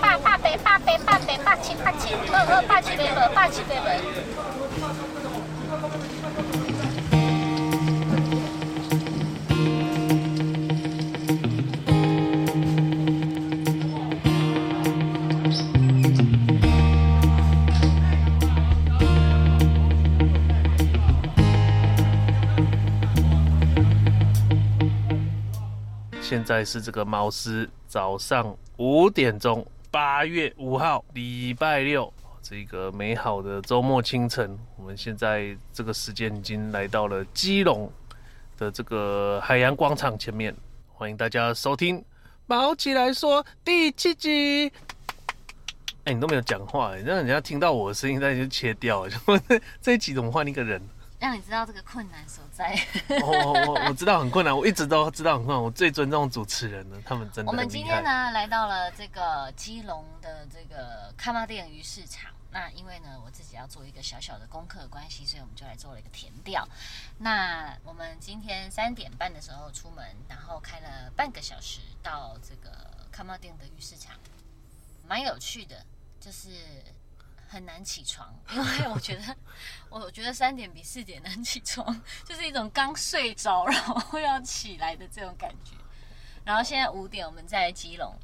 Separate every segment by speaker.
Speaker 1: 八八八八八八八七八七二二八七八八八七八
Speaker 2: 现在是这个猫师早上五点钟，八月五号，礼拜六，这个美好的周末清晨，我们现在这个时间已经来到了基隆的这个海洋广场前面，欢迎大家收听《毛起来说》第七集。哎、你都没有讲话，让人家听到我的声音，那你就切掉了。这一集怎么换一个人？
Speaker 1: 让你知道这个困难所在。
Speaker 2: 我我我知道很困难，我一直都知道很困难。我最尊重主持人了，他们真的。
Speaker 1: 我们今天呢来到了这个基隆的这个卡马店鱼市场。那因为呢我自己要做一个小小的功课的关系，所以我们就来做了一个田调。那我们今天三点半的时候出门，然后开了半个小时到这个卡马店的鱼市场，蛮有趣的，就是。很难起床，因为我觉得，我觉得三点比四点难起床，就是一种刚睡着然后要起来的这种感觉。然后现在五点，我们在基隆，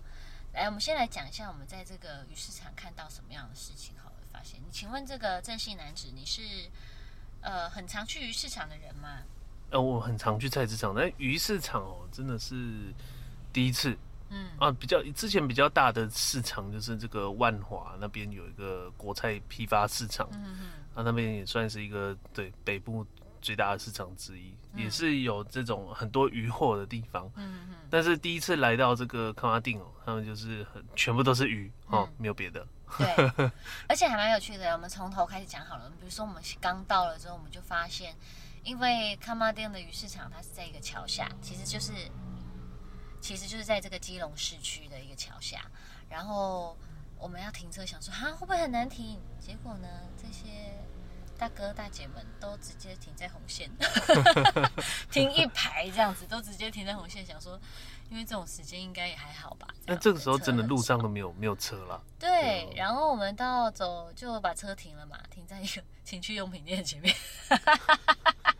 Speaker 1: 来，我们先来讲一下我们在这个鱼市场看到什么样的事情。好了，发现，你请问这个郑姓男子，你是呃很常去鱼市场的人吗？
Speaker 2: 呃，我很常去菜市场，但鱼市场哦，真的是第一次。嗯。啊，比较之前比较大的市场就是这个万华那边有一个国菜批发市场，嗯嗯，啊那边也算是一个对北部最大的市场之一，嗯、也是有这种很多鱼货的地方，嗯嗯，但是第一次来到这个康巴丁哦，他们就是很全部都是鱼哦，嗯、没有别的，
Speaker 1: 对，而且还蛮有趣的，我们从头开始讲好了，比如说我们刚到了之后，我们就发现，因为康巴丁的鱼市场它是在一个桥下，其实就是。其实就是在这个基隆市区的一个桥下，然后我们要停车，想说哈会不会很难停？结果呢，这些大哥大姐们都直接停在红线，停一排这样子，都直接停在红线，想说因为这种时间应该也还好吧。
Speaker 2: 那这个时候真的路上都没有没有车了。
Speaker 1: 对，然后我们到走就把车停了嘛，停在一个 情趣用品店前面。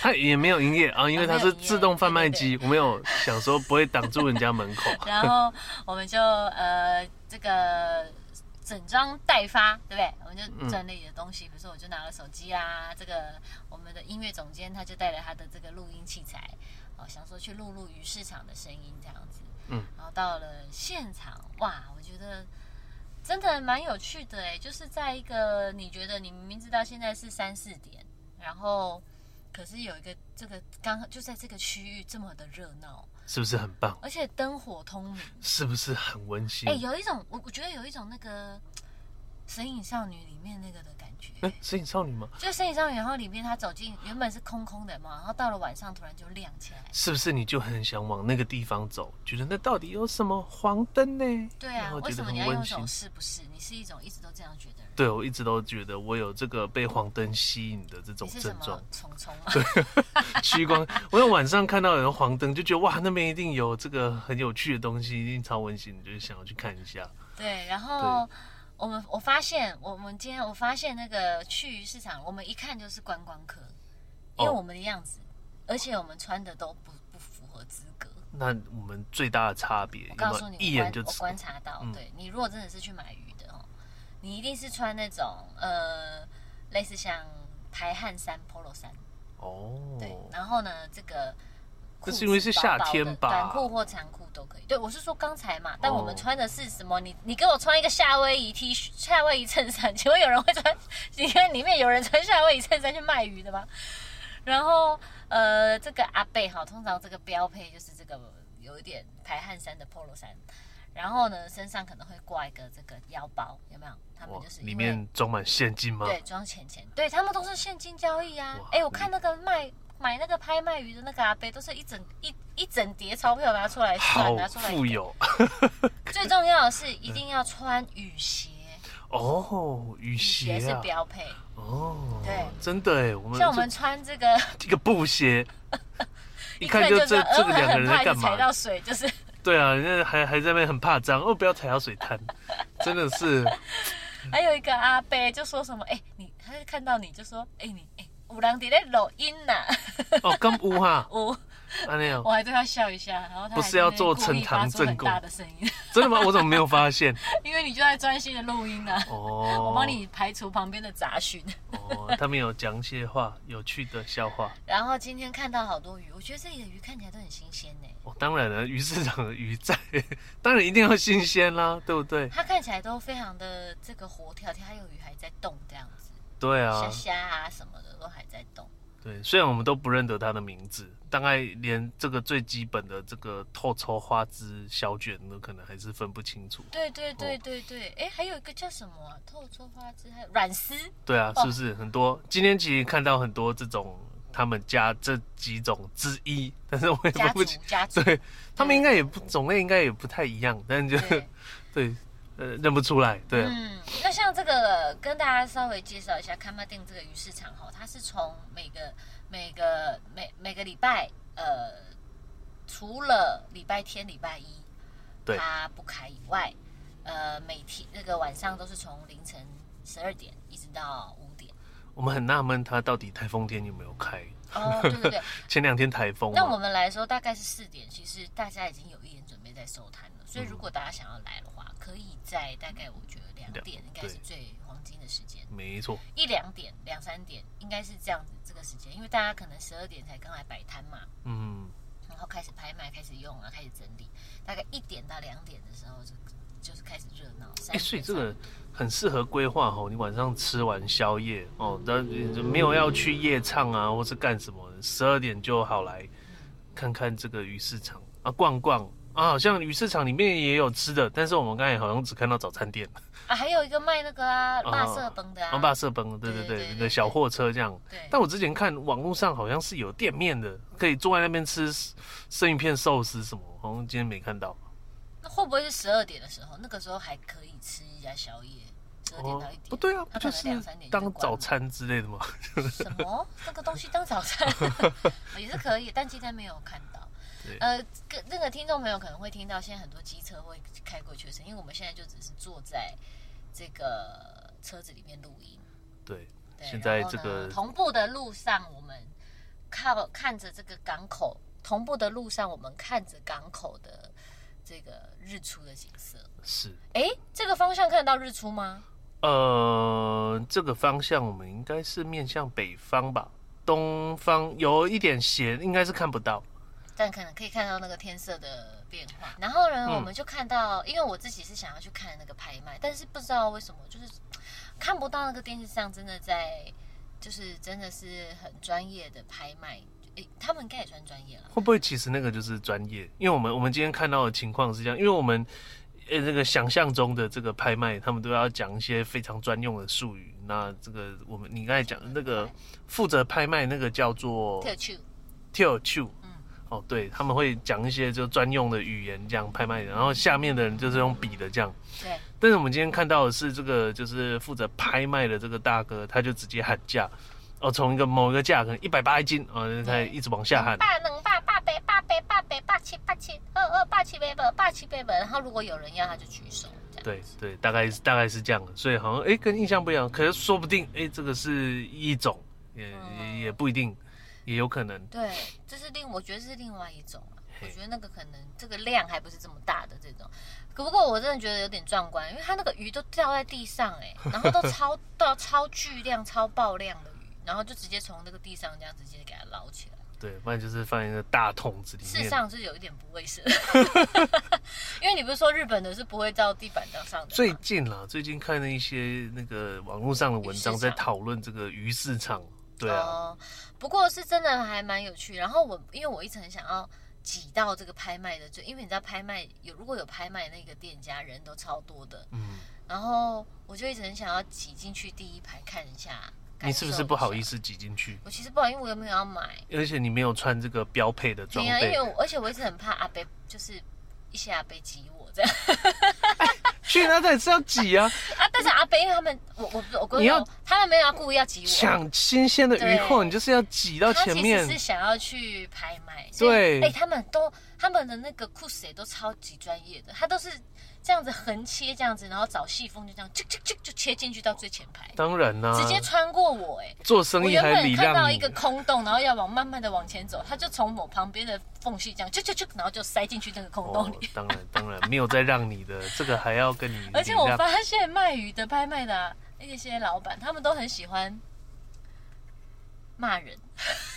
Speaker 2: 它也没有营业啊，因为它是自动贩卖机，我没有想说不会挡住人家门口。
Speaker 1: 然后我们就呃这个整装待发，对不对？我们就转了一点东西，嗯、比如说我就拿了手机啊，这个我们的音乐总监他就带了他的这个录音器材，哦，想说去录录鱼市场的声音这样子。嗯。然后到了现场，哇，我觉得真的蛮有趣的哎，就是在一个你觉得你明明知道现在是三四点，然后。可是有一个这个刚就在这个区域这么的热闹，
Speaker 2: 是不是很棒？
Speaker 1: 而且灯火通明，
Speaker 2: 是不是很温馨？
Speaker 1: 哎、欸，有一种我我觉得有一种那个《神隐少女》里面那个的。
Speaker 2: 哎、欸，《神隐少女》吗？
Speaker 1: 就《身影少女》，然后里面她走进原本是空空的嘛，然后到了晚上突然就亮起来。
Speaker 2: 是不是你就很想往那个地方走？觉得那到底有什么黄灯呢？
Speaker 1: 对啊，为什么你要用这种是不是？你是一种一直都这样觉得。
Speaker 2: 对，我一直都觉得我有这个被黄灯吸引的这种症状。
Speaker 1: 虫虫啊？
Speaker 2: 对，虚光。我有晚上看到有黄灯，就觉得哇，那边一定有这个很有趣的东西，一定超温馨，就是想要去看一下。
Speaker 1: 对，然后对我们我发现，我们今天我发现那个去鱼市场，我们一看就是观光客，因为我们的样子，哦、而且我们穿的都不不符合资格。
Speaker 2: 那我们最大的差别，
Speaker 1: 我告诉你，
Speaker 2: 一眼就
Speaker 1: 我观察到，嗯、对你如果真的是去买鱼的哦。你一定是穿那种呃，类似像排汗衫、polo 衫哦，对，然后呢，这个
Speaker 2: 可是因为是夏天吧，
Speaker 1: 短裤或长裤都可以。对，我是说刚才嘛，但我们穿的是什么？你你给我穿一个夏威夷 T 恤、夏威夷衬衫，请问有人会穿？你看里面有人穿夏威夷衬衫去卖鱼的吗？然后呃，这个阿贝哈，通常这个标配就是这个有一点排汗衫的 polo 衫。然后呢，身上可能会挂一个这个腰包，有没有？他们就是
Speaker 2: 里面装满现金吗？
Speaker 1: 对，装钱钱。对，他们都是现金交易啊。哎，我看那个卖买那个拍卖鱼的那个阿伯，都是一整一一整叠钞票拿出来算，拿出来。
Speaker 2: 富有。
Speaker 1: 最重要的是一定要穿雨鞋。
Speaker 2: 哦，雨鞋，
Speaker 1: 是标配。
Speaker 2: 哦，
Speaker 1: 对，
Speaker 2: 真的哎，我们
Speaker 1: 像我们穿这个
Speaker 2: 这个布鞋，一看就这这个两个人在干嘛？
Speaker 1: 踩到水就是。
Speaker 2: 对啊，人家还还在那边很怕脏哦，不要踩到水滩，真的是。
Speaker 1: 还有一个阿伯就说什么，哎、欸，你他就看到你就说，哎、欸，你哎，有人在录音呐、啊。
Speaker 2: 哦，刚乌哈。
Speaker 1: 乌。
Speaker 2: 啊那样。
Speaker 1: 我还对他笑一下，然后他
Speaker 2: 不是要做呈堂证供。
Speaker 1: 大的声音。
Speaker 2: 真的吗？我怎么没有发现？
Speaker 1: 因为你就在专心的录音呢、啊。
Speaker 2: 哦。
Speaker 1: 我帮你排除旁边的杂讯。
Speaker 2: 哦，他们有讲些话，有趣的笑话。
Speaker 1: 然后今天看到好多鱼，我觉得这里的鱼看起来都很新鲜呢。
Speaker 2: 哦，当然了，鱼市场的鱼在，当然一定要新鲜啦，对不对？
Speaker 1: 它看起来都非常的这个活跳跳，还有鱼还在动这样子。
Speaker 2: 对啊。
Speaker 1: 虾虾啊什么的都还在动。
Speaker 2: 对，虽然我们都不认得它的名字，大概连这个最基本的这个透抽花枝小卷都可能还是分不清楚。
Speaker 1: 对对对对对，哎、哦，还有一个叫什么啊？透抽花枝还有软丝。
Speaker 2: 对啊，是不是很多？今天其实看到很多这种他们家这几种之一，但是我也分不清。
Speaker 1: 家族。
Speaker 2: 对，他们应该也不种类应该也不太一样，但是就对。对呃，认不出来，对、啊。嗯，
Speaker 1: 那像这个，跟大家稍微介绍一下，崁仔顶这个鱼市场哈，它是从每个每个每每个礼拜，呃，除了礼拜天、礼拜一，对，它不开以外，呃，每天那个晚上都是从凌晨十二点一直到五点。
Speaker 2: 我们很纳闷，它到底台风天有没有开？
Speaker 1: 哦，对对对，
Speaker 2: 前两天台风。
Speaker 1: 那我们来说，大概是四点，其实大家已经有一点准备在收摊了，所以如果大家想要来的话。可以在大概我觉得两点应该是最黄金的时间，
Speaker 2: 没错，
Speaker 1: 一两点、两三点应该是这样子这个时间，因为大家可能十二点才刚来摆摊嘛，嗯，然后开始拍卖、开始用啊、开始整理，大概一点到两点的时候就就是开始热闹。
Speaker 2: 哎、欸，所以这个很适合规划哦，你晚上吃完宵夜哦，但没有要去夜唱啊，或是干什么，十二点就好来看看这个鱼市场。啊，逛逛。啊，好像鱼市场里面也有吃的，但是我们刚才好像只看到早餐店
Speaker 1: 啊，还有一个卖那个啊，霸色崩的啊，
Speaker 2: 霸色崩，对对对，那个小货车这样。对。但我之前看网络上好像是有店面的，可以坐在那边吃生鱼片、寿司什么，好像今天没看到。
Speaker 1: 那会不会是十二点的时候？那个时候还可以吃一下宵夜，十二点到一点。
Speaker 2: 不对啊，不就是当早餐之类的吗？
Speaker 1: 什么？那个东西当早餐 也是可以，但今天没有看到。呃，跟那个听众朋友可能会听到，现在很多机车会开过去的声音，因为我们现在就只是坐在这个车子里面录音。
Speaker 2: 对，对现在这个
Speaker 1: 同步的路上，我们靠看着这个港口，同步的路上，我们看着港口的这个日出的景色。
Speaker 2: 是，
Speaker 1: 哎，这个方向看得到日出吗？
Speaker 2: 呃，这个方向我们应该是面向北方吧，东方有一点斜，应该是看不到。
Speaker 1: 但可能可以看到那个天色的变化，然后呢，我们就看到，嗯、因为我自己是想要去看那个拍卖，但是不知道为什么，就是看不到那个电视上真的在，就是真的是很专业的拍卖，诶，他们应该也算专业了。
Speaker 2: 会不会其实那个就是专业？因为我们我们今天看到的情况是这样，因为我们呃那个想象中的这个拍卖，他们都要讲一些非常专用的术语。那这个我们你刚才讲的那个负责拍卖那个叫做
Speaker 1: 特秀，
Speaker 2: 特秀。哦，对，他们会讲一些就专用的语言这样拍卖的，然后下面的人就是用笔的这样。对。但是我们今天看到的是这个，就是负责拍卖的这个大哥，他就直接喊价，哦，从一个某一个价可能一百八一斤，哦，他一直往下喊。
Speaker 1: 八能八八百八百八百八七八七二二八七八百八七八百，然后如果有人要，他就举手。
Speaker 2: 对对，大概是大概是这样的，所以好像哎跟印象不一样，可是说不定哎这个是一种，也也、嗯、也不一定。也有可能，
Speaker 1: 对，这是另，我觉得是另外一种啊。我觉得那个可能这个量还不是这么大的这种，可不过我真的觉得有点壮观，因为它那个鱼都掉在地上哎，然后都超 到超巨量、超爆量的鱼，然后就直接从那个地上这样直接给它捞起来。
Speaker 2: 对，不然就是放一个大桶子里面。
Speaker 1: 事实上是有一点不卫生，因为你不是说日本的是不会到地板上的。
Speaker 2: 最近啦，最近看了一些那个网络上的文章，在讨论这个鱼市场。对啊。呃不过是真的还蛮有趣，然后我因为我一直很想要挤到这个拍卖的最，因为你知道拍卖有如果有拍卖那个店家人都超多的，嗯，然后我就一直很想要挤进去第一排看一下。你是不是不好意思挤进去？
Speaker 1: 我其实不好，因为我又没有要买，
Speaker 2: 而且你没有穿这个标配的装备。
Speaker 1: 对啊，因为我而且我一直很怕阿贝，就是一些阿贝挤我这样。
Speaker 2: 去那才是要挤啊！
Speaker 1: 啊，但是阿贝因为他们，我我我跟你要他们没有要故意要挤我，
Speaker 2: 抢新鲜的鱼货，你就是要挤到前面。
Speaker 1: 他其实是想要去拍卖，
Speaker 2: 对，
Speaker 1: 哎，他们都。他们的那个酷水都超级专业的，他都是这样子横切这样子，然后找细缝就这样，就就就就切进去到最前排。
Speaker 2: 当然啦、啊，
Speaker 1: 直接穿过我哎、欸，
Speaker 2: 做生意还礼让
Speaker 1: 看到一个空洞，然后要往慢慢的往前走，他就从我旁边的缝隙这样，就就就，然后就塞进去那个空洞里。
Speaker 2: 哦、当然当然没有再让你的，这个还要跟你。
Speaker 1: 而且我发现卖鱼的拍卖的、啊、那些老板，他们都很喜欢骂人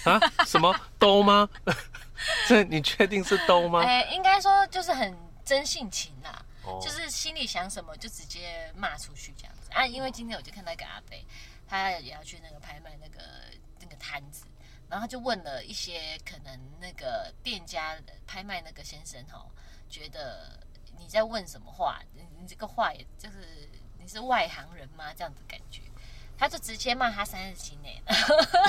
Speaker 2: 啊？什么兜吗？这你确定是兜吗？
Speaker 1: 哎、欸，应该说就是很真性情啦，哦、就是心里想什么就直接骂出去这样子啊。因为今天我就看到一个阿伯，他也要去那个拍卖那个那个摊子，然后他就问了一些可能那个店家拍卖那个先生哈，觉得你在问什么话？你你这个话也就是你是外行人吗？这样子感觉。他就直接骂他三字经呢？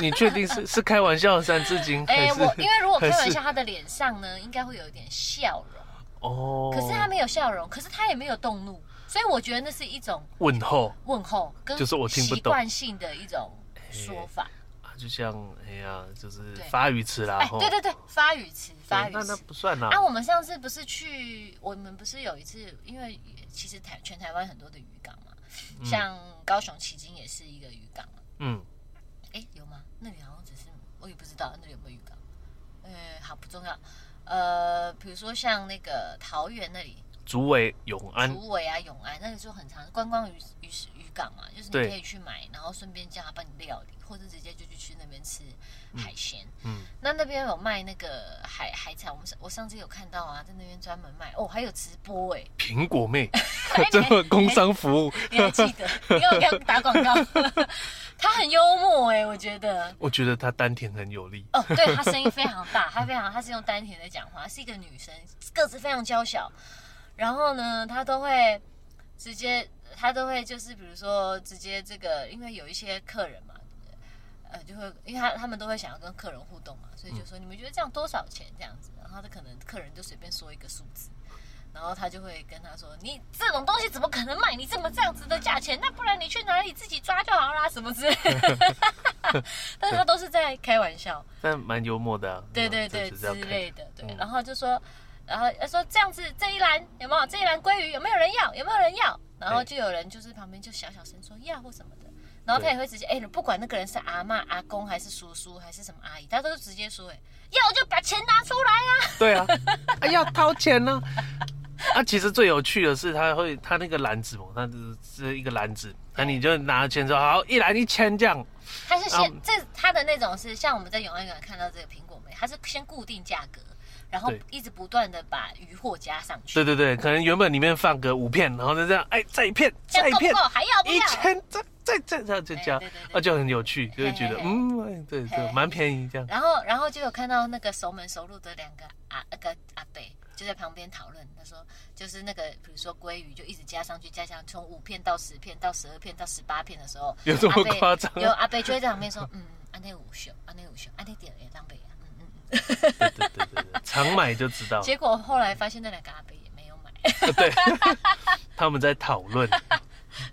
Speaker 2: 你确定是是开玩笑的三字经？哎、欸，
Speaker 1: 我因为如果开玩笑，他的脸上呢应该会有一点笑容哦。可是他没有笑容，可是他也没有动怒，所以我觉得那是一种
Speaker 2: 问候，
Speaker 1: 问候跟就是我听不懂习惯性的一种说法。
Speaker 2: 啊，就像哎呀，就是发语词啦。
Speaker 1: 哎，对对对，发语词，发语词。
Speaker 2: 那那不算啦。
Speaker 1: 啊，我们上次不是去，我们不是有一次，因为其实台全台湾很多的渔港嘛。像高雄旗津也是一个渔港嘛，嗯，哎、欸，有吗？那里好像只是我也不知道那里有没有渔港，呃、欸，好不重要，呃，比如说像那个桃园那里，
Speaker 2: 竹围永安，
Speaker 1: 竹围啊永安，那里就很长观光渔渔渔港嘛，就是你可以去买，然后顺便叫他帮你料理，或者直接就去去那边吃。海鲜，嗯，那那边有卖那个海海产，我们上我上次有看到啊，在那边专门卖哦，还有直播哎，
Speaker 2: 苹果妹，这个工商服务，
Speaker 1: 你还记得？你要给他打广告，他很幽默哎，我觉得，
Speaker 2: 我觉得他丹田很有力
Speaker 1: 哦，对他声音非常大，他非常他是用丹田在讲话，是一个女生，个子非常娇小，然后呢，他都会直接，他都会就是比如说直接这个，因为有一些客人嘛。呃，就会，因为他他们都会想要跟客人互动嘛，所以就说你们觉得这样多少钱这样子，然后他可能客人就随便说一个数字，然后他就会跟他说，你这种东西怎么可能卖你这么这样子的价钱？那不然你去哪里自己抓就好啦，什么之类的。但是他都是在开玩笑，
Speaker 2: 但蛮幽默的，啊，
Speaker 1: 对对对之类的，对。然后就说，然后他说这样子这一篮有没有？这一篮鲑鱼有没有人要？有没有人要？然后就有人就是旁边就小小声说要或什么的。然后他也会直接哎，不管那个人是阿妈、阿公还是叔叔还是什么阿姨，他都是直接说哎，要就把钱拿出来呀。对啊，
Speaker 2: 哎要掏钱呢。啊，其实最有趣的是他会他那个篮子嘛，他是一个篮子，那你就拿钱说好，一篮一千这样。
Speaker 1: 他是先这他的那种是像我们在永安港看到这个苹果梅，他是先固定价格。然后一直不断的把鱼货加上去。
Speaker 2: 对对对，可能原本里面放个五片，然后再这样，哎，再一片，再一片，
Speaker 1: 还要不要？
Speaker 2: 一千，再再再这样就加，那就很有趣，就会觉得嗯，对对，蛮便宜这样。
Speaker 1: 然后然后就有看到那个熟门熟路的两个阿那个阿伯就在旁边讨论，他说就是那个比如说鲑鱼就一直加上去，加上从五片到十片到十二片到十八片的时候，
Speaker 2: 有这么夸张？
Speaker 1: 有阿伯就会在旁边说，嗯，安内五秀，安内五秀，安内点也浪
Speaker 2: 费对对对。常买就知道，
Speaker 1: 结果后来发现那两个阿伯也没有买。
Speaker 2: 对，他们在讨论。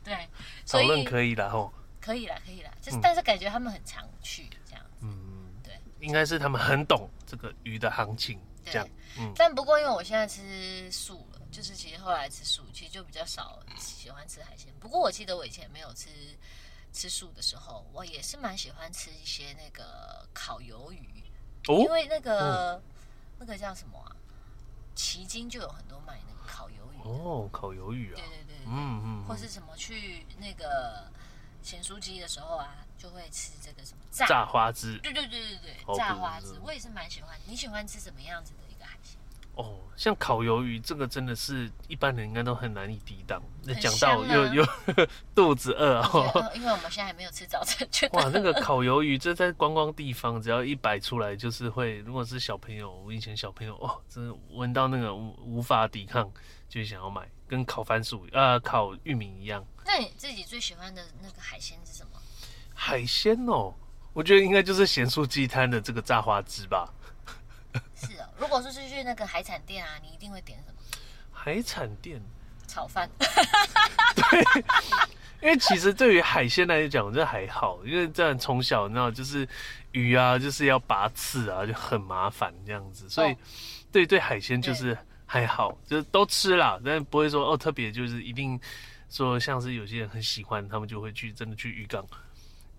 Speaker 1: 对，
Speaker 2: 讨论可以了吼。
Speaker 1: 可以了，可以了，就是但是感觉他们很常去这样。嗯，对，
Speaker 2: 应该是他们很懂这个鱼的行情这样。
Speaker 1: 嗯，但不过因为我现在吃素了，就是其实后来吃素，其实就比较少喜欢吃海鲜。不过我记得我以前没有吃吃素的时候，我也是蛮喜欢吃一些那个烤鱿鱼。哦，因为那个、嗯、那个叫什么啊？旗津就有很多卖那个烤鱿鱼
Speaker 2: 哦，烤鱿鱼啊，
Speaker 1: 对对对，嗯嗯，或是什么去那个咸酥鸡的时候啊，就会吃这个什么炸。
Speaker 2: 炸花枝，
Speaker 1: 对对对对对，炸花枝，我也是蛮喜欢。你喜欢吃什么样子的？
Speaker 2: 哦，像烤鱿鱼这个真的是一般人应该都很难以抵挡。那讲到又又 肚子饿哦，
Speaker 1: 因为我们现在还没有吃早餐。
Speaker 2: 哇，那个烤鱿鱼这在观光地方，只要一摆出来，就是会，如果是小朋友，我以前小朋友哦，真的闻到那个无无法抵抗，就想要买，跟烤番薯呃烤玉米一样。
Speaker 1: 那你自己最喜欢的那个海鲜是什么？
Speaker 2: 海鲜哦，我觉得应该就是咸酥鸡摊的这个炸花枝吧。
Speaker 1: 是哦，如果说是去那个海产店啊，你一定会点什么？
Speaker 2: 海产店，
Speaker 1: 炒饭。
Speaker 2: 对，因为其实对于海鲜来讲，这还好，因为这样从小你知道，就是鱼啊，就是要拔刺啊，就很麻烦这样子，所以对、哦、对海鲜就是还好，就是都吃啦，但不会说哦特别就是一定说像是有些人很喜欢，他们就会去真的去渔港，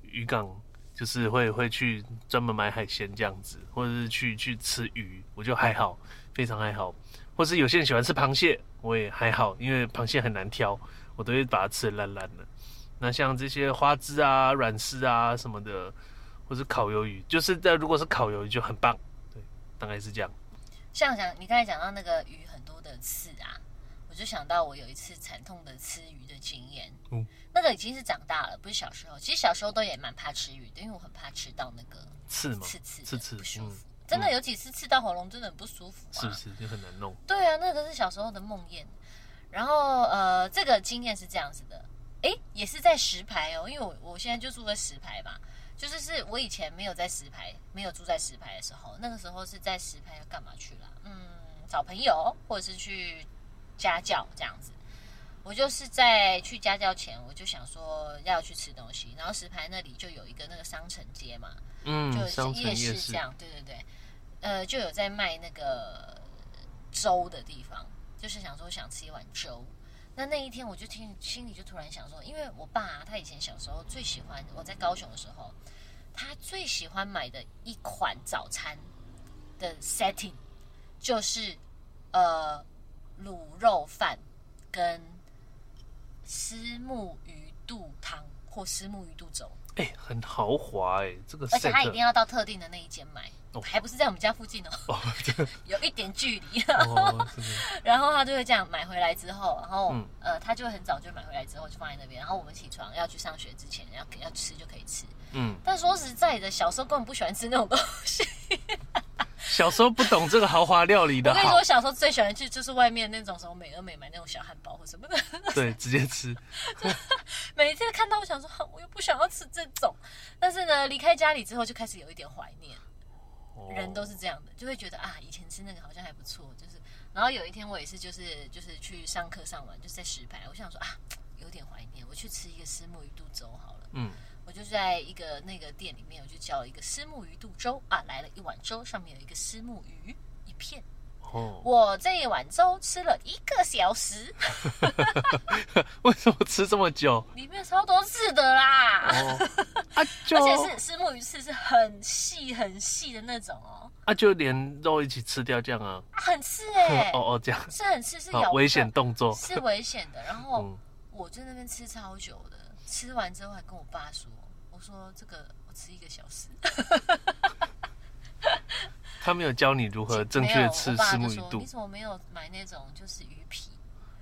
Speaker 2: 渔港就是会会去专门买海鲜这样子，或者是去去吃鱼，我就还好，非常还好。或是有些人喜欢吃螃蟹，我也还好，因为螃蟹很难挑，我都会把它吃得烂烂的。那像这些花枝啊、软丝啊什么的，或是烤鱿鱼，就是在如果是烤鱿鱼就很棒，对，大概是这样。
Speaker 1: 像讲你刚才讲到那个鱼很多的刺啊，就想到我有一次惨痛的吃鱼的经验。嗯，那个已经是长大了，不是小时候。其实小时候都也蛮怕吃鱼的，因为我很怕吃到那个
Speaker 2: 刺嘛，
Speaker 1: 刺刺
Speaker 2: 刺刺
Speaker 1: 不舒服。嗯真的有几次刺到喉咙，真的很不舒服，啊，
Speaker 2: 是不是就很难弄？
Speaker 1: 对啊，那个是小时候的梦魇。然后呃，这个经验是这样子的，哎，也是在石牌哦，因为我我现在就住在石牌嘛，就是是我以前没有在石牌，没有住在石牌的时候，那个时候是在石牌要干嘛去了？嗯，找朋友或者是去家教这样子。我就是在去家教前，我就想说要去吃东西，然后石牌那里就有一个那个商城街嘛，嗯，就夜市这样，对对对，呃，就有在卖那个粥的地方，就是想说想吃一碗粥。那那一天我就听心里就突然想说，因为我爸啊，他以前小时候最喜欢我在高雄的时候，他最喜欢买的一款早餐的 setting 就是呃卤肉饭跟。虱目鱼肚汤或虱目鱼肚粥，
Speaker 2: 哎、欸，很豪华哎、欸，这个，
Speaker 1: 而且他一定要到特定的那一间买，
Speaker 2: 哦，
Speaker 1: 还不是在我们家附近哦，
Speaker 2: 哦，
Speaker 1: 有一点距离，哦，然后他就会这样买回来之后，然后、嗯、呃，他就会很早就买回来之后就放在那边，然后我们起床要去上学之前要要吃就可以吃，嗯，但说实在的，小时候根本不喜欢吃那种东西。
Speaker 2: 小时候不懂这个豪华料理的好。
Speaker 1: 我跟你说，我小时候最喜欢去就是外面那种什么美而美买那种小汉堡或什么的。
Speaker 2: 对，直接吃。
Speaker 1: 每一次看到，我想说，我又不想要吃这种。但是呢，离开家里之后，就开始有一点怀念。哦。人都是这样的，就会觉得啊，以前吃那个好像还不错。就是，然后有一天我也是，就是就是去上课上完，就是在石牌，我想说啊，有点怀念，我去吃一个虱目鱼肚粥好了。嗯。我就在一个那个店里面，我就叫了一个虱目鱼肚粥啊，来了一碗粥，上面有一个虱目鱼一片。哦，我这一碗粥吃了一个小时。
Speaker 2: 为什么吃这么久？
Speaker 1: 里面超多刺的啦！
Speaker 2: 哦、啊，
Speaker 1: 而且是虱目鱼刺是很细很细的那种哦。
Speaker 2: 啊，就连肉一起吃掉这样啊？
Speaker 1: 啊很刺哎、欸！
Speaker 2: 哦哦，这样
Speaker 1: 是很刺，是有
Speaker 2: 危险动作，
Speaker 1: 是危险的。然后、嗯、我在那边吃超久的。吃完之后还跟我爸说：“我说这个我吃一个小时。”
Speaker 2: 他没有教你如何正确吃石目鱼肚。
Speaker 1: 你怎么没有买那种就是鱼皮，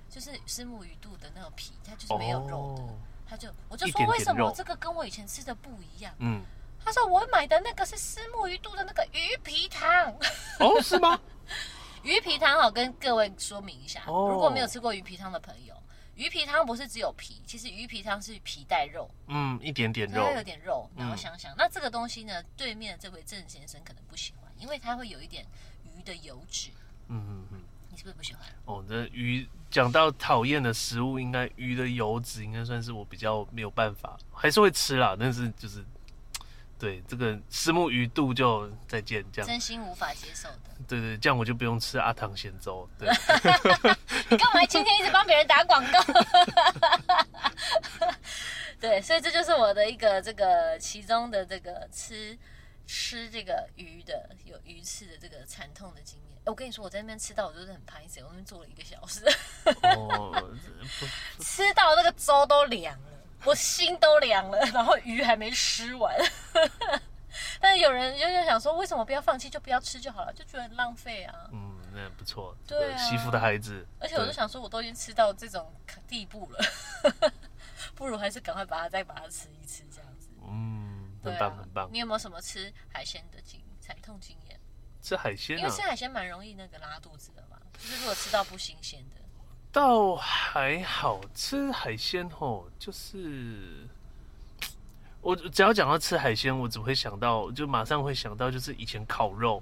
Speaker 1: 就是石目鱼肚的那种皮，它就是没有肉的。哦、他就我就说为什么这个跟我以前吃的不一样？嗯，他说我买的那个是石目鱼肚的那个鱼皮汤。
Speaker 2: 哦，是吗？
Speaker 1: 鱼皮汤好，跟各位说明一下，哦、如果没有吃过鱼皮汤的朋友。鱼皮汤不是只有皮，其实鱼皮汤是皮带肉，
Speaker 2: 嗯，一点点肉，
Speaker 1: 它有点肉。然后想想，嗯、那这个东西呢，对面的这位郑先生可能不喜欢，因为它会有一点鱼的油脂。嗯嗯嗯，你是不是不喜欢？
Speaker 2: 哦，这鱼讲到讨厌的食物，应该鱼的油脂应该算是我比较没有办法，还是会吃啦，但是就是。对这个虱目鱼肚就再见，这样
Speaker 1: 真心无法接受的。
Speaker 2: 对对，这样我就不用吃阿唐咸粥。对，
Speaker 1: 你 干嘛今天一直帮别人打广告？对，所以这就是我的一个这个其中的这个吃吃这个鱼的有鱼刺的这个惨痛的经验。我跟你说，我在那边吃到我就是很怕死，我那边坐了一个小时，哦、吃到那个粥都凉了。我心都凉了，然后鱼还没吃完，但是有人就想说，为什么不要放弃，就不要吃就好了，就觉得很浪费啊。
Speaker 2: 嗯，那不错。
Speaker 1: 对啊，
Speaker 2: 媳妇的孩子。
Speaker 1: 而且我就想说，我都已经吃到这种地步了，不如还是赶快把它再把它吃一吃，这样子。
Speaker 2: 嗯，很棒，很棒。
Speaker 1: 你有没有什么吃海鲜的经惨痛经验？
Speaker 2: 吃海鲜，
Speaker 1: 因为吃海鲜蛮容易那个拉肚子的嘛，就是如果吃到不新鲜的。
Speaker 2: 倒还好，吃海鲜吼，就是我只要讲到吃海鲜，我只会想到，就马上会想到，就是以前烤肉，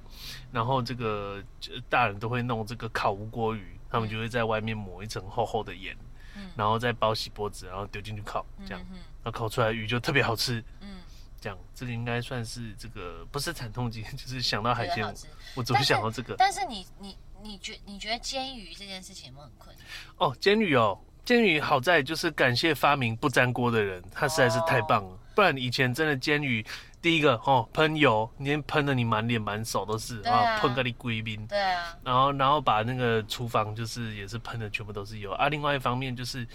Speaker 2: 然后这个大人都会弄这个烤无锅鱼，他们就会在外面抹一层厚厚的盐，嗯，然后再包锡箔纸，然后丢进去烤，这样，那烤出来鱼就特别好吃，嗯，这样，这个应该算是这个不是惨痛经，就是想到海鲜，我只会想到这个。
Speaker 1: 但是你你你觉你觉得煎鱼这件事情有没有很困难？
Speaker 2: 哦，煎鱼哦。煎鱼好在就是感谢发明不粘锅的人，他实在是太棒了。Oh. 不然以前真的煎鱼，第一个哦喷油，你喷的你满脸满手都是啊，喷个你贵宾。
Speaker 1: 对啊。
Speaker 2: 然后然后把那个厨房就是也是喷的全部都是油啊。另外一方面就是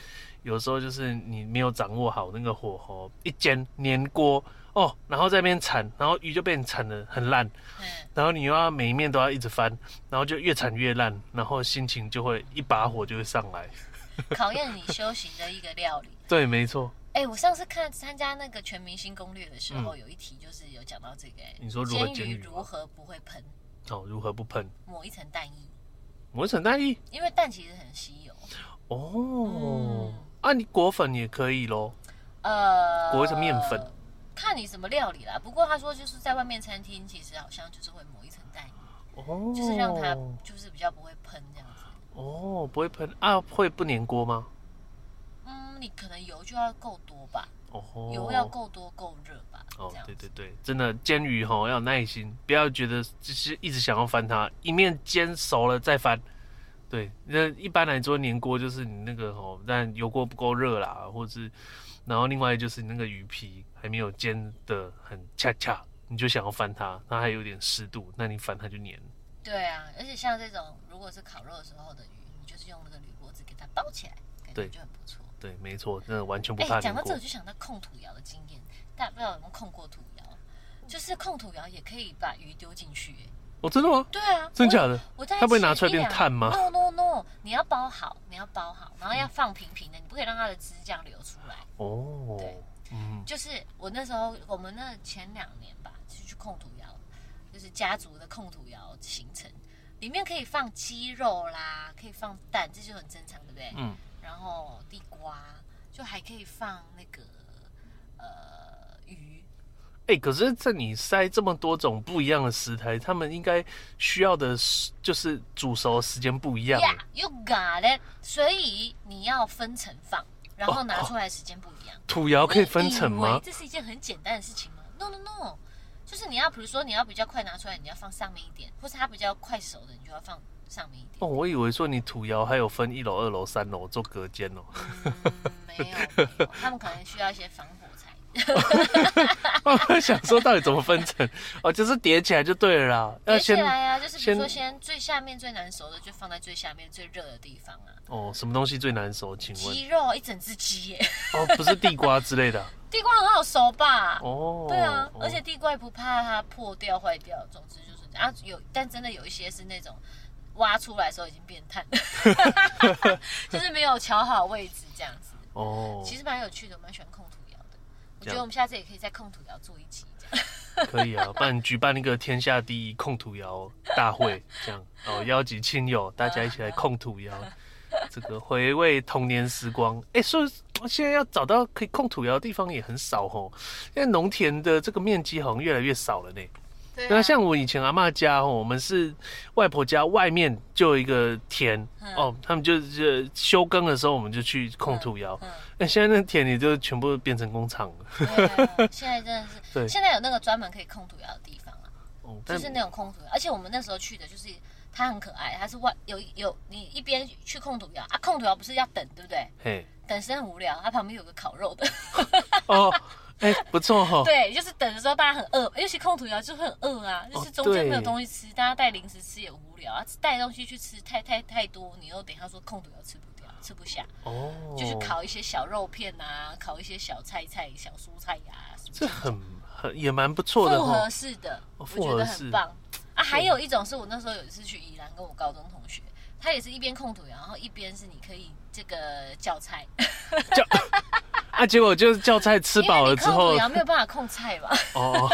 Speaker 2: 有时候就是你没有掌握好那个火候，一煎粘锅哦，然后在那边铲，然后鱼就被你铲的很烂。嗯。然后你又要每一面都要一直翻，然后就越铲越烂，然后心情就会一把火就会上来。
Speaker 1: 考验你修行的一个料理，
Speaker 2: 对，没错。
Speaker 1: 哎、欸，我上次看参加那个全明星攻略的时候，嗯、有一题就是有讲到这个、欸，
Speaker 2: 你说如何
Speaker 1: 煎鱼如何不会喷？
Speaker 2: 哦，如何不喷？
Speaker 1: 抹一层蛋液，
Speaker 2: 抹一层蛋液，
Speaker 1: 因为蛋其实很稀有。
Speaker 2: 哦，嗯、啊，你裹粉也可以咯。呃，裹一层面粉，
Speaker 1: 看你什么料理啦。不过他说就是在外面餐厅，其实好像就是会抹一层蛋液，哦，就是让它就是比较不会喷这样子。
Speaker 2: 哦，不会喷啊？会不粘锅吗？
Speaker 1: 嗯，你可能油就要够多吧。哦，油要够多够热吧。哦，
Speaker 2: 对对对，真的煎鱼哈要有耐心，不要觉得就是一直想要翻它，一面煎熟了再翻。对，那一般来说粘锅就是你那个吼，但油锅不够热啦，或者是，然后另外就是你那个鱼皮还没有煎的很恰恰，你就想要翻它，它还有点湿度，那你翻它就粘。
Speaker 1: 对啊，而且像这种如果是烤肉的时候的鱼，你就是用那个铝箔纸给它包起来，感觉就很不错。
Speaker 2: 对，没错，真的完全不怕。
Speaker 1: 讲到这，我就想到控土窑的经验，大家不知道有没有控过土窑？就是控土窑也可以把鱼丢进去。
Speaker 2: 哦，真的吗？
Speaker 1: 对啊，
Speaker 2: 真假的？
Speaker 1: 我在
Speaker 2: 他不会拿出来变碳吗
Speaker 1: ？No No No，你要包好，你要包好，然后要放平平的，你不可以让它的汁这样流出来。哦，对，嗯，就是我那时候，我们那前两年吧，就去控土窑。就是家族的控土窑行程，里面可以放鸡肉啦，可以放蛋，这就很正常，对不对？嗯。然后地瓜，就还可以放那个呃鱼。
Speaker 2: 哎、欸，可是在你塞这么多种不一样的食材，他们应该需要的就是煮熟时间不一样。
Speaker 1: Yeah, you got it。所以你要分层放，然后拿出来时间不一样。土窑可以分层吗？这是一件很简单的事情吗？No No No。就是你要，比如说你要比较快拿出来，你要放上面一点，或是它比较快熟的，你就要放上面一点。哦，
Speaker 2: 我以为说你土窑还有分一楼、二楼、三楼做隔间哦。
Speaker 1: 嗯，没有，他们可能需要一些防火材。
Speaker 2: 我想说到底怎么分层？哦，就是叠起来就对了啦。
Speaker 1: 叠起来啊，就是比如说先最下面最难熟的就放在最下面最热的地方啊。
Speaker 2: 哦，什么东西最难熟？请问？
Speaker 1: 鸡肉，一整只鸡耶。
Speaker 2: 哦，不是地瓜之类的。
Speaker 1: 地瓜很好熟吧？哦，对啊，而且地瓜也不怕它破掉坏掉，总之就是这样啊。有，但真的有一些是那种挖出来的时候已经变碳，就是没有调好位置这样子。哦，其实蛮有趣的，蛮喜欢控觉得我们下次也可以在控土窑做一期，这样
Speaker 2: 可以啊。不然举办那个天下第一控土窑大会，这样哦，邀集亲友，大家一起来控土窑。这个回味童年时光，哎，所以现在要找到可以控土窑的地方也很少哦。现在农田的这个面积好像越来越少了呢。对、啊。那像我以前阿妈家哦，我们是外婆家外面就有一个田、嗯、哦，他们就就休耕的时候，我们就去控土窑。嗯。那、嗯、现在那田里就全部变成工厂了。
Speaker 1: 啊，现在真的是。对。现在有那个专门可以控土窑的地方啊。哦。就是那种控土窑，而且我们那时候去的就是。它很可爱，它是外有有你一边去控土窑啊，控土窑不是要等对不对？嘿，等时很无聊，它旁边有个烤肉的。
Speaker 2: 哦，哎、欸，不错哈、哦。
Speaker 1: 对，就是等的时候大家很饿，尤其控土窑就会很饿啊，就是中间没有东西吃，大家带零食吃也无聊啊，带东西去吃太太太多，你又等一下说控土窑吃不掉，吃不下。哦。就是烤一些小肉片啊，烤一些小菜菜、小蔬菜呀、啊，
Speaker 2: 这很很也蛮不错的、哦，
Speaker 1: 复合式的，我觉得很棒。啊，还有一种是我那时候有一次去宜兰，跟我高中同学，他也是一边控土窑，然后一边是你可以这个叫菜。叫
Speaker 2: 啊，结果就是叫菜吃饱了之后，
Speaker 1: 控土窑没有办法控菜吧？
Speaker 2: 哦，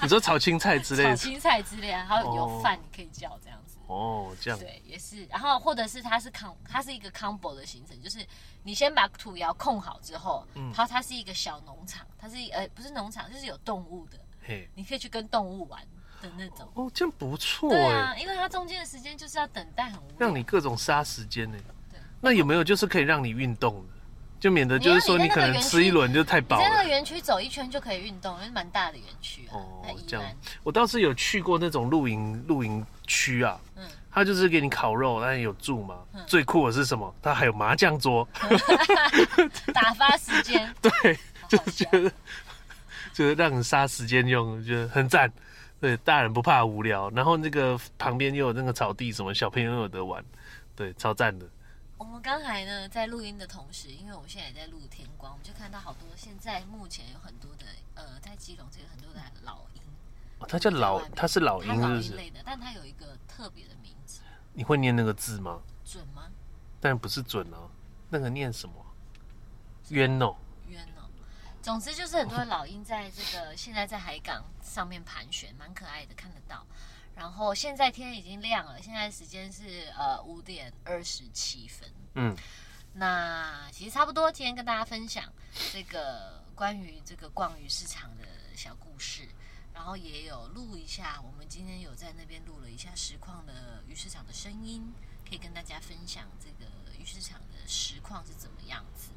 Speaker 2: 你说炒青菜之类的，
Speaker 1: 炒青菜之类，啊，还有有饭你可以叫这样子。
Speaker 2: 哦，这样。
Speaker 1: 对，也是。然后或者是它是 com，它是一个 combo 的行程，就是你先把土窑控好之后，嗯，它它是一个小农场，它是呃不是农场，就是有动物的，嘿，你可以去跟动物玩。的那种。
Speaker 2: 哦，这样不错
Speaker 1: 对
Speaker 2: 哎、
Speaker 1: 啊，因为它中间的时间就是要等待，很无聊。
Speaker 2: 让你各种杀时间呢。
Speaker 1: 对
Speaker 2: 那有没有就是可以让你运动的？就免得就是说你可能吃一轮就太
Speaker 1: 饱在那个园区走一圈就可以运动，因为蛮大的园区啊。
Speaker 2: 哦，这样。我倒是有去过那种露营露营区啊，
Speaker 1: 嗯，
Speaker 2: 他就是给你烤肉，但有住嘛。
Speaker 1: 嗯
Speaker 2: 最酷的是什么？他还有麻将桌，
Speaker 1: 打发时
Speaker 2: 间。
Speaker 1: 对，
Speaker 2: 就是觉得就是让你杀时间用，觉得很赞。对，大人不怕无聊，然后那个旁边又有那个草地，什么小朋友有得玩，对，超赞的。
Speaker 1: 我们刚才呢，在录音的同时，因为我们现在也在录天光，我们就看到好多现在目前有很多的呃，在基隆这个很多的老鹰，
Speaker 2: 哦，它叫老它是老鹰，是不是？
Speaker 1: 类的，但它有一个特别的名字，
Speaker 2: 你会念那个字吗？
Speaker 1: 准吗？
Speaker 2: 但不是准哦，那个念什么？冤哦。
Speaker 1: 冤哦。总之就是很多的老鹰在这个现在在海港上面盘旋，蛮可爱的，看得到。然后现在天已经亮了，现在时间是呃五点二十七分。
Speaker 2: 嗯，
Speaker 1: 那其实差不多，今天跟大家分享这个关于这个逛鱼市场的小故事，然后也有录一下，我们今天有在那边录了一下实况的鱼市场的声音，可以跟大家分享这个鱼市场的实况是怎么样子。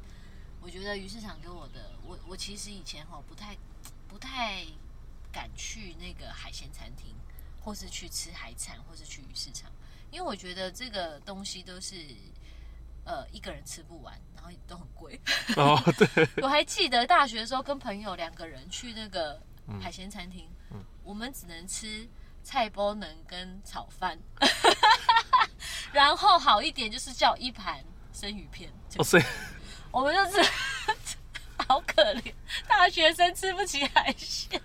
Speaker 1: 我觉得鱼市场给我的，我我其实以前哈不太不太敢去那个海鲜餐厅，或是去吃海产，或是去鱼市场，因为我觉得这个东西都是。呃，一个人吃不完，然后都很贵。
Speaker 2: 哦，对，
Speaker 1: 我还记得大学的时候跟朋友两个人去那个海鲜餐厅，
Speaker 2: 嗯嗯
Speaker 1: 我们只能吃菜包能跟炒饭，然后好一点就是叫一盘生鱼片。
Speaker 2: 哦，所以
Speaker 1: 我们就是好可怜，大学生吃不起海鲜，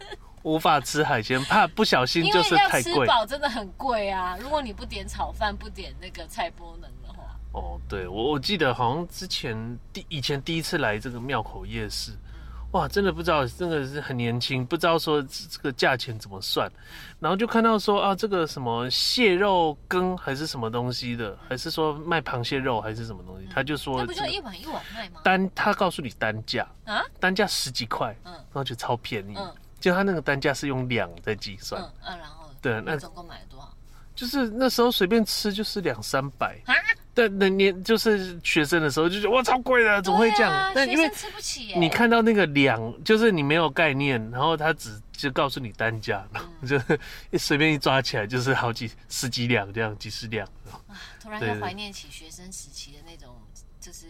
Speaker 2: 无法吃海鲜，怕不小心就是太贵。
Speaker 1: 饱真的很贵啊！如果你不点炒饭，不点那个菜波能的话。
Speaker 2: 哦，对，我我记得好像之前第以前第一次来这个庙口夜市，哇，真的不知道，真的是很年轻，不知道说这个价钱怎么算，然后就看到说啊，这个什么蟹肉羹还是什么东西的，还是说卖螃蟹肉还是什么东西，他就说
Speaker 1: 那不就一碗一碗卖吗？
Speaker 2: 单，他告诉你单价
Speaker 1: 啊，
Speaker 2: 单价十几块，
Speaker 1: 嗯
Speaker 2: 然后就超便宜，
Speaker 1: 嗯
Speaker 2: 就他那个单价是用两在计算，
Speaker 1: 嗯嗯，然后
Speaker 2: 对那
Speaker 1: 你总共买了多少？
Speaker 2: 就是那时候随便吃就是两三百。
Speaker 1: 啊，
Speaker 2: 但那年就是学生的时候就觉得哇超贵的，怎么会这样？
Speaker 1: 对啊
Speaker 2: 但因
Speaker 1: 为吃不起耶
Speaker 2: 你看到那个两，就是你没有概念，然后他只就告诉你单价，然后就一随便一抓起来就是好几十几两这样，几十两。
Speaker 1: 啊，突然怀念起学生时期的那种，就是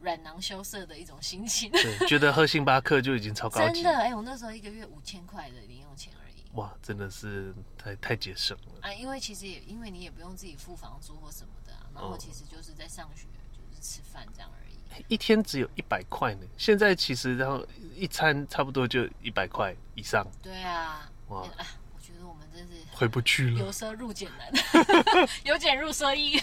Speaker 1: 软囊羞涩的一种心情。
Speaker 2: 对，觉得喝星巴克就已经超高级
Speaker 1: 真的，哎、我那时候一个月五千块的零用钱而已
Speaker 2: 哇，真的是太太节省了。
Speaker 1: 啊，因为其实也因为你也不用自己付房租或什么的、啊，然后
Speaker 2: 哦
Speaker 1: 其实就是在上学，就是吃饭这样而已。
Speaker 2: 一天只有一百块呢，现在其实然后一餐差不多就一百块以上，
Speaker 1: 对啊，
Speaker 2: 哇
Speaker 1: 我觉得我们真是
Speaker 2: 回不去了
Speaker 1: 由。奢入俭难，由俭入奢易。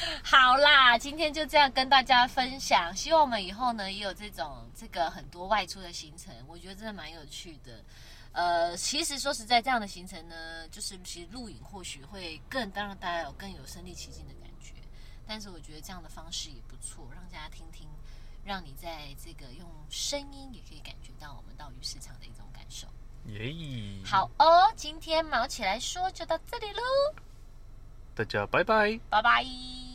Speaker 1: 好啦，今天就这样跟大家分享，希望我们以后呢也有这种这个很多外出的行程，我觉得真的蛮有趣的。呃，其实说实在，这样的行程呢，就是其实录影或许会更当然大家有更有身临其境的感觉，但是我觉得这样的方式也不错，让大家听听，让你在这个用声音也可以感觉到我们到鱼市场的一种感受。
Speaker 2: 耶、
Speaker 1: 好哦，今天毛起来说就到这里喽，
Speaker 2: 大家拜拜。
Speaker 1: 拜拜。